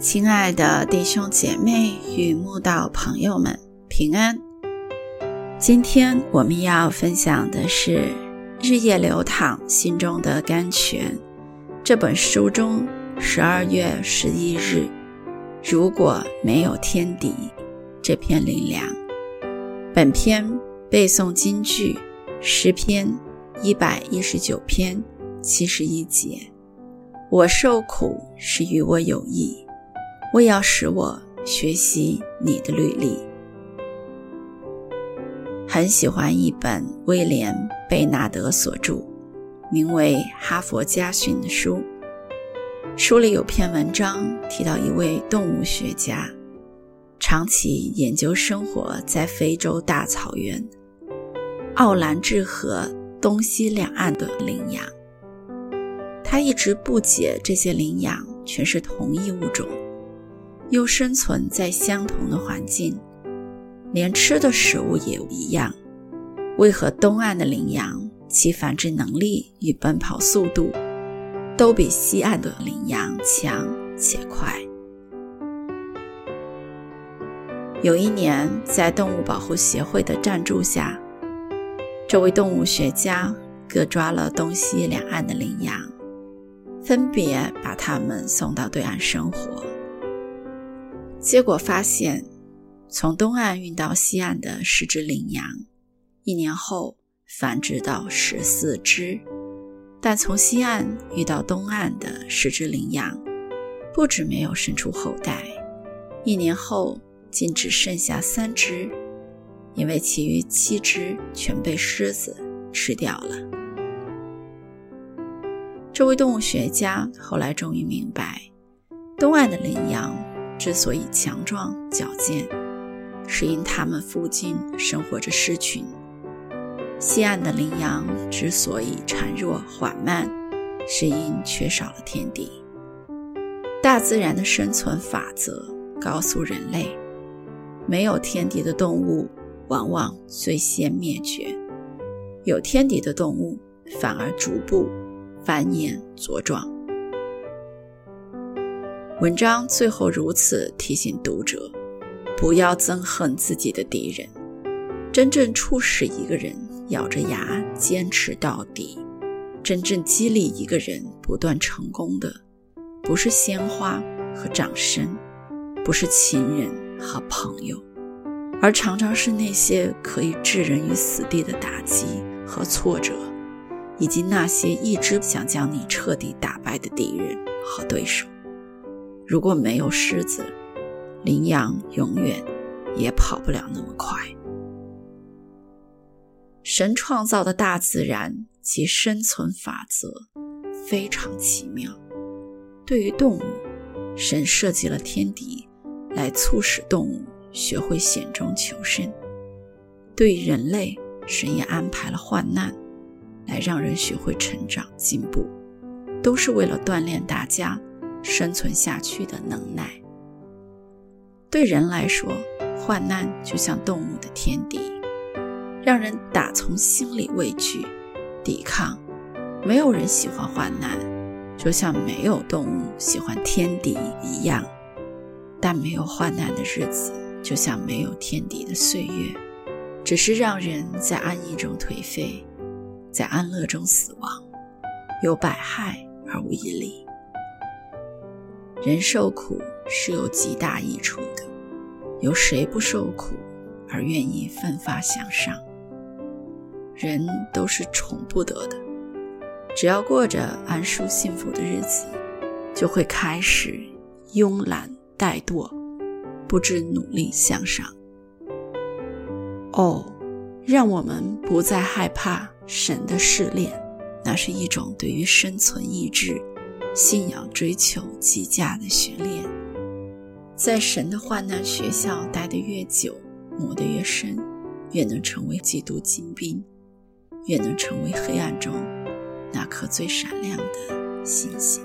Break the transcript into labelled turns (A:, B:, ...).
A: 亲爱的弟兄姐妹与慕道朋友们，平安。今天我们要分享的是《日夜流淌心中的甘泉》这本书中十二月十一日，如果没有天敌这篇灵粮。本篇背诵金句诗篇一百一十九篇七十一节。我受苦是与我有益，为要使我学习你的律例。很喜欢一本威廉·贝纳德所著、名为《哈佛家训》的书。书里有篇文章提到一位动物学家，长期研究生活在非洲大草原奥兰治河东西两岸的羚羊。他一直不解，这些羚羊全是同一物种，又生存在相同的环境，连吃的食物也一样，为何东岸的羚羊其繁殖能力与奔跑速度都比西岸的羚羊强且快？有一年，在动物保护协会的赞助下，这位动物学家各抓了东西两岸的羚羊。分别把它们送到对岸生活，结果发现，从东岸运到西岸的十只羚羊，一年后繁殖到十四只；但从西岸运到东岸的十只羚羊，不止没有生出后代，一年后竟只剩下三只，因为其余七只全被狮子吃掉了。这位动物学家后来终于明白，东岸的羚羊之所以强壮矫健，是因它们附近生活着狮群；西岸的羚羊之所以孱弱缓慢，是因缺少了天敌。大自然的生存法则告诉人类，没有天敌的动物往往最先灭绝，有天敌的动物反而逐步。繁衍茁壮。文章最后如此提醒读者：不要憎恨自己的敌人。真正促使一个人咬着牙坚持到底，真正激励一个人不断成功的，不是鲜花和掌声，不是情人和朋友，而常常是那些可以置人于死地的打击和挫折。以及那些一直想将你彻底打败的敌人和对手。如果没有狮子，羚羊永远也跑不了那么快。神创造的大自然其生存法则非常奇妙。对于动物，神设计了天敌来促使动物学会险中求生；对于人类，神也安排了患难。来让人学会成长进步，都是为了锻炼大家生存下去的能耐。对人来说，患难就像动物的天敌，让人打从心里畏惧、抵抗。没有人喜欢患难，就像没有动物喜欢天敌一样。但没有患难的日子，就像没有天敌的岁月，只是让人在安逸中颓废。在安乐中死亡，有百害而无一利。人受苦是有极大益处的，有谁不受苦而愿意奋发向上？人都是宠不得的，只要过着安舒幸福的日子，就会开始慵懒怠惰，不知努力向上。哦，让我们不再害怕。神的试炼，那是一种对于生存意志、信仰追求极佳的训练。在神的患难学校待得越久，磨得越深，越能成为基督精兵，越能成为黑暗中那颗最闪亮的星星。